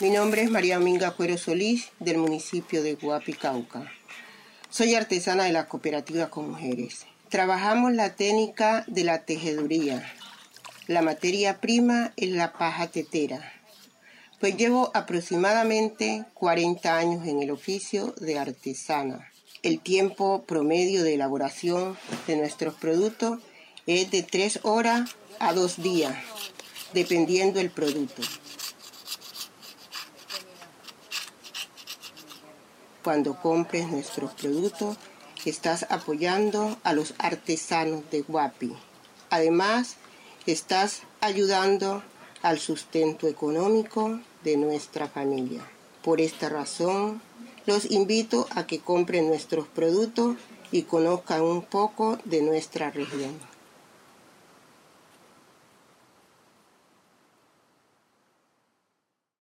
Mi nombre es María Dominga Cuero Solís, del municipio de Guapi, Cauca. Soy artesana de la cooperativa con mujeres. Trabajamos la técnica de la tejeduría. La materia prima es la paja tetera. Pues llevo aproximadamente 40 años en el oficio de artesana. El tiempo promedio de elaboración de nuestros productos es de 3 horas a 2 días, dependiendo del producto. Cuando compres nuestros productos, estás apoyando a los artesanos de Guapi. Además, estás ayudando al sustento económico de nuestra familia. Por esta razón, los invito a que compren nuestros productos y conozcan un poco de nuestra región.